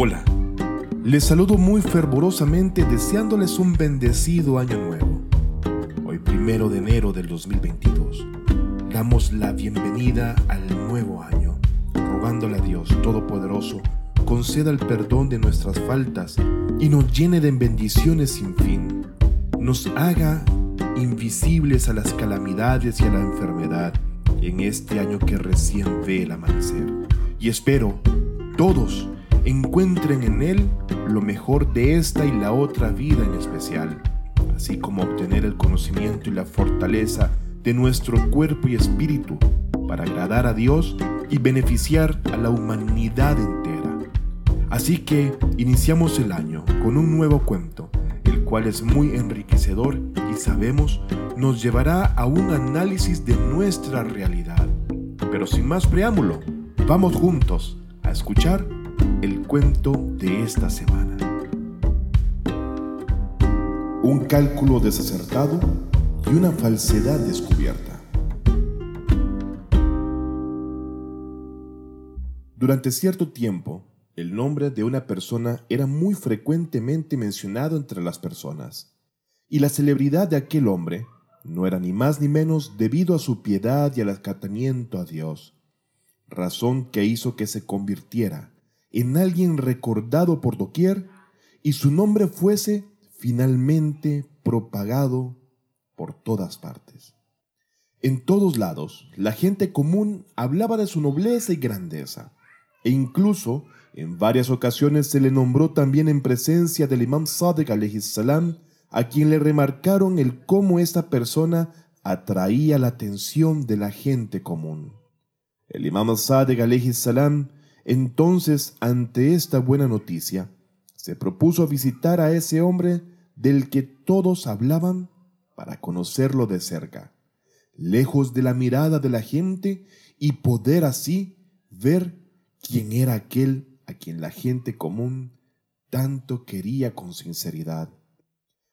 Hola, les saludo muy fervorosamente deseándoles un bendecido año nuevo. Hoy primero de enero del 2022, damos la bienvenida al nuevo año, rogándole a Dios Todopoderoso conceda el perdón de nuestras faltas y nos llene de bendiciones sin fin, nos haga invisibles a las calamidades y a la enfermedad en este año que recién ve el amanecer. Y espero todos encuentren en Él lo mejor de esta y la otra vida en especial, así como obtener el conocimiento y la fortaleza de nuestro cuerpo y espíritu para agradar a Dios y beneficiar a la humanidad entera. Así que iniciamos el año con un nuevo cuento, el cual es muy enriquecedor y sabemos nos llevará a un análisis de nuestra realidad. Pero sin más preámbulo, vamos juntos a escuchar el cuento de esta semana. Un cálculo desacertado y una falsedad descubierta. Durante cierto tiempo, el nombre de una persona era muy frecuentemente mencionado entre las personas, y la celebridad de aquel hombre no era ni más ni menos debido a su piedad y al acatamiento a Dios, razón que hizo que se convirtiera en alguien recordado por doquier y su nombre fuese finalmente propagado por todas partes. En todos lados, la gente común hablaba de su nobleza y grandeza, e incluso en varias ocasiones se le nombró también en presencia del imam Sadiq salam, a quien le remarcaron el cómo esta persona atraía la atención de la gente común. El imam Sadiq salam, entonces, ante esta buena noticia, se propuso visitar a ese hombre del que todos hablaban para conocerlo de cerca, lejos de la mirada de la gente y poder así ver quién era aquel a quien la gente común tanto quería con sinceridad.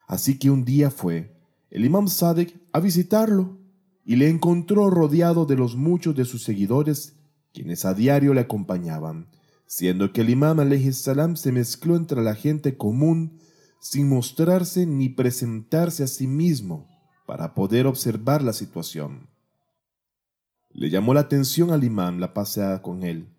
Así que un día fue el imam Sadek a visitarlo y le encontró rodeado de los muchos de sus seguidores, quienes a diario le acompañaban, siendo que el imam salam se mezcló entre la gente común sin mostrarse ni presentarse a sí mismo para poder observar la situación. Le llamó la atención al imam la paseada con él,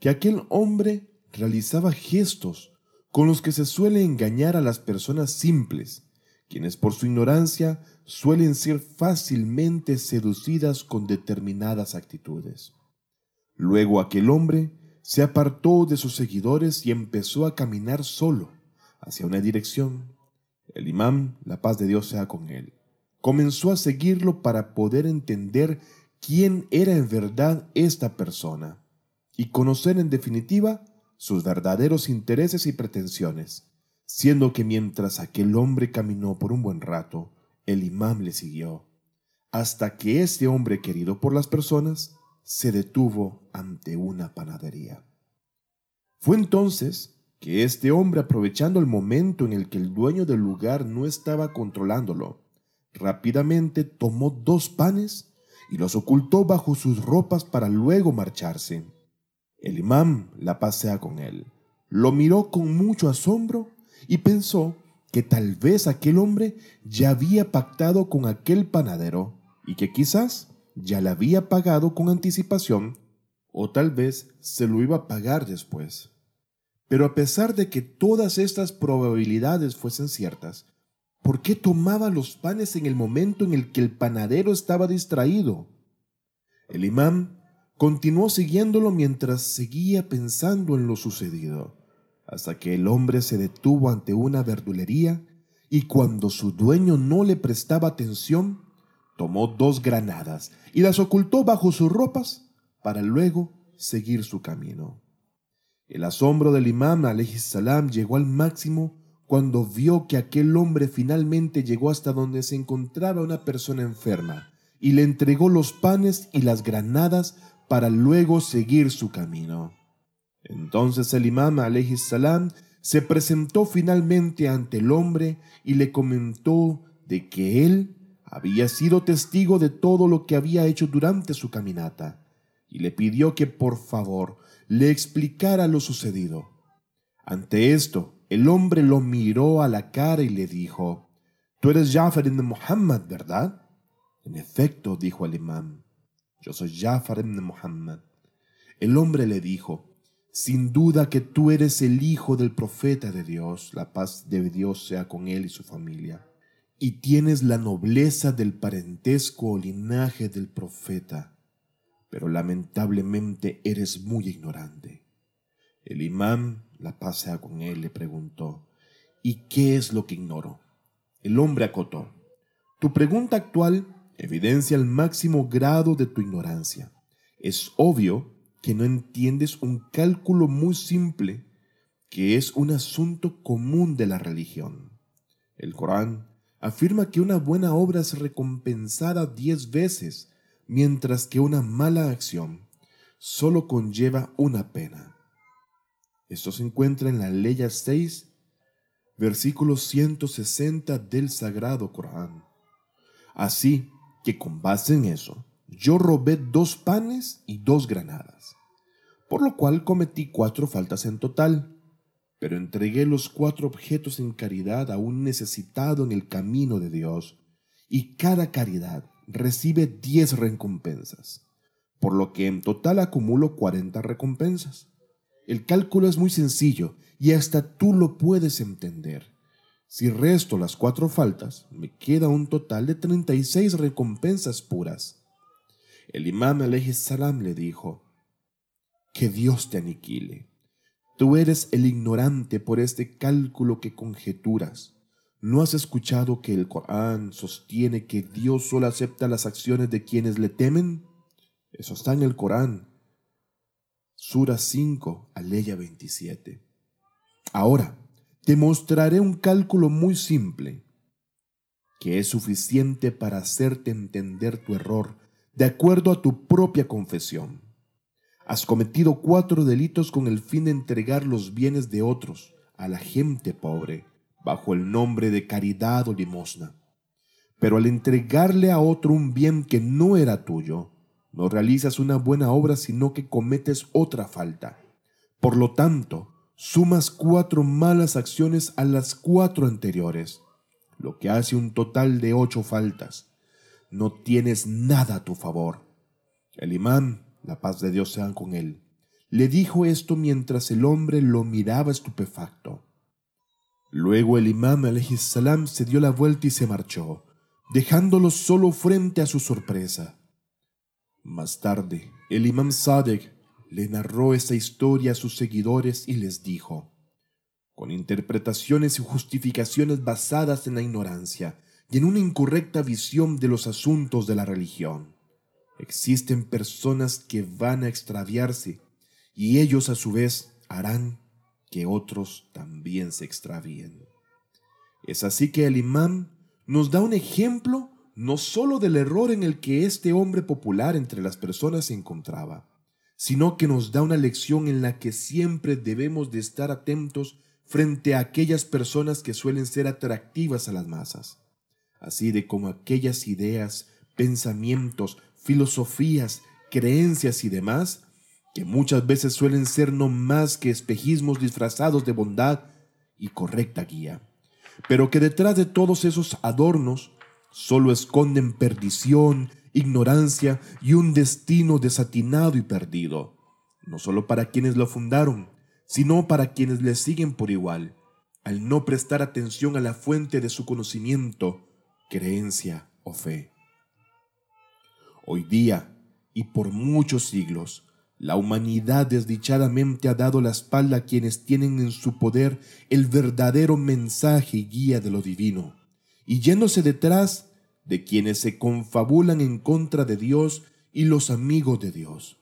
que aquel hombre realizaba gestos con los que se suele engañar a las personas simples, quienes por su ignorancia suelen ser fácilmente seducidas con determinadas actitudes. Luego aquel hombre se apartó de sus seguidores y empezó a caminar solo hacia una dirección. El imán, la paz de Dios sea con él, comenzó a seguirlo para poder entender quién era en verdad esta persona y conocer en definitiva sus verdaderos intereses y pretensiones, siendo que mientras aquel hombre caminó por un buen rato, el imán le siguió, hasta que este hombre querido por las personas se detuvo ante una panadería. Fue entonces que este hombre, aprovechando el momento en el que el dueño del lugar no estaba controlándolo, rápidamente tomó dos panes y los ocultó bajo sus ropas para luego marcharse. El imán la pasea con él. Lo miró con mucho asombro y pensó que tal vez aquel hombre ya había pactado con aquel panadero y que quizás ya le había pagado con anticipación o tal vez se lo iba a pagar después. Pero a pesar de que todas estas probabilidades fuesen ciertas, ¿por qué tomaba los panes en el momento en el que el panadero estaba distraído? El imán Continuó siguiéndolo mientras seguía pensando en lo sucedido, hasta que el hombre se detuvo ante una verdulería y cuando su dueño no le prestaba atención, tomó dos granadas y las ocultó bajo sus ropas para luego seguir su camino. El asombro del imam salam llegó al máximo cuando vio que aquel hombre finalmente llegó hasta donde se encontraba una persona enferma y le entregó los panes y las granadas para luego seguir su camino. Entonces el imam salam se presentó finalmente ante el hombre y le comentó de que él había sido testigo de todo lo que había hecho durante su caminata y le pidió que por favor le explicara lo sucedido. Ante esto, el hombre lo miró a la cara y le dijo, Tú eres Jafar ibn Muhammad, ¿verdad? En efecto, dijo el imán, Yo soy Jafar ibn Muhammad. El hombre le dijo, Sin duda que tú eres el hijo del profeta de Dios, la paz de Dios sea con él y su familia, y tienes la nobleza del parentesco o linaje del profeta, pero lamentablemente eres muy ignorante. El imán, la paz sea con él, le preguntó, ¿y qué es lo que ignoro? El hombre acotó, tu pregunta actual evidencia el máximo grado de tu ignorancia. Es obvio que no entiendes un cálculo muy simple que es un asunto común de la religión. El Corán afirma que una buena obra es recompensada diez veces, mientras que una mala acción solo conlleva una pena. Esto se encuentra en la ley 6, versículo 160 del Sagrado Corán. Así que con base en eso, yo robé dos panes y dos granadas, por lo cual cometí cuatro faltas en total, pero entregué los cuatro objetos en caridad a un necesitado en el camino de Dios, y cada caridad recibe diez recompensas, por lo que en total acumulo cuarenta recompensas. El cálculo es muy sencillo y hasta tú lo puedes entender. Si resto las cuatro faltas, me queda un total de 36 recompensas puras. El imán salam le dijo, Que Dios te aniquile. Tú eres el ignorante por este cálculo que conjeturas. ¿No has escuchado que el Corán sostiene que Dios solo acepta las acciones de quienes le temen? Eso está en el Corán. Sura 5, Aleya 27. Ahora, te mostraré un cálculo muy simple, que es suficiente para hacerte entender tu error de acuerdo a tu propia confesión. Has cometido cuatro delitos con el fin de entregar los bienes de otros a la gente pobre bajo el nombre de caridad o limosna. Pero al entregarle a otro un bien que no era tuyo, no realizas una buena obra, sino que cometes otra falta. Por lo tanto, sumas cuatro malas acciones a las cuatro anteriores, lo que hace un total de ocho faltas. No tienes nada a tu favor. El imán, la paz de Dios sea con él, le dijo esto mientras el hombre lo miraba estupefacto. Luego el imán salam se dio la vuelta y se marchó, dejándolo solo frente a su sorpresa. Más tarde, el imam Sadek le narró esta historia a sus seguidores y les dijo, con interpretaciones y justificaciones basadas en la ignorancia y en una incorrecta visión de los asuntos de la religión. Existen personas que van a extraviarse y ellos a su vez harán que otros también se extravíen. Es así que el imam nos da un ejemplo no sólo del error en el que este hombre popular entre las personas se encontraba, sino que nos da una lección en la que siempre debemos de estar atentos frente a aquellas personas que suelen ser atractivas a las masas, así de como aquellas ideas, pensamientos, filosofías, creencias y demás, que muchas veces suelen ser no más que espejismos disfrazados de bondad y correcta guía, pero que detrás de todos esos adornos solo esconden perdición, ignorancia y un destino desatinado y perdido, no solo para quienes lo fundaron, sino para quienes le siguen por igual, al no prestar atención a la fuente de su conocimiento, creencia o fe. Hoy día, y por muchos siglos, la humanidad desdichadamente ha dado la espalda a quienes tienen en su poder el verdadero mensaje y guía de lo divino y yéndose detrás de quienes se confabulan en contra de Dios y los amigos de Dios,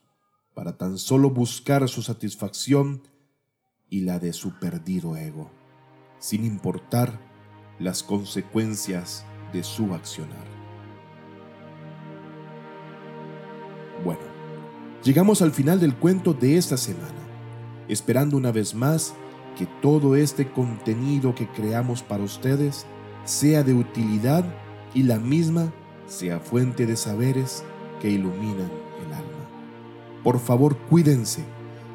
para tan solo buscar su satisfacción y la de su perdido ego, sin importar las consecuencias de su accionar. Llegamos al final del cuento de esta semana, esperando una vez más que todo este contenido que creamos para ustedes sea de utilidad y la misma sea fuente de saberes que iluminan el alma. Por favor, cuídense,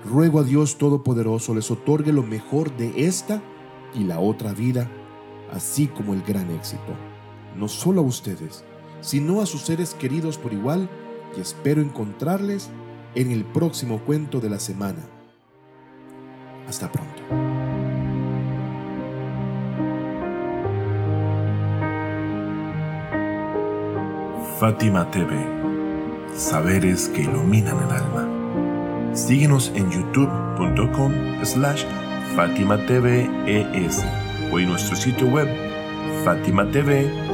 ruego a Dios Todopoderoso les otorgue lo mejor de esta y la otra vida, así como el gran éxito, no solo a ustedes, sino a sus seres queridos por igual, y espero encontrarles en el próximo cuento de la semana. Hasta pronto. Fátima TV, saberes que iluminan el alma. Síguenos en youtube.com slash Fátima ES o en nuestro sitio web fatimatv.es.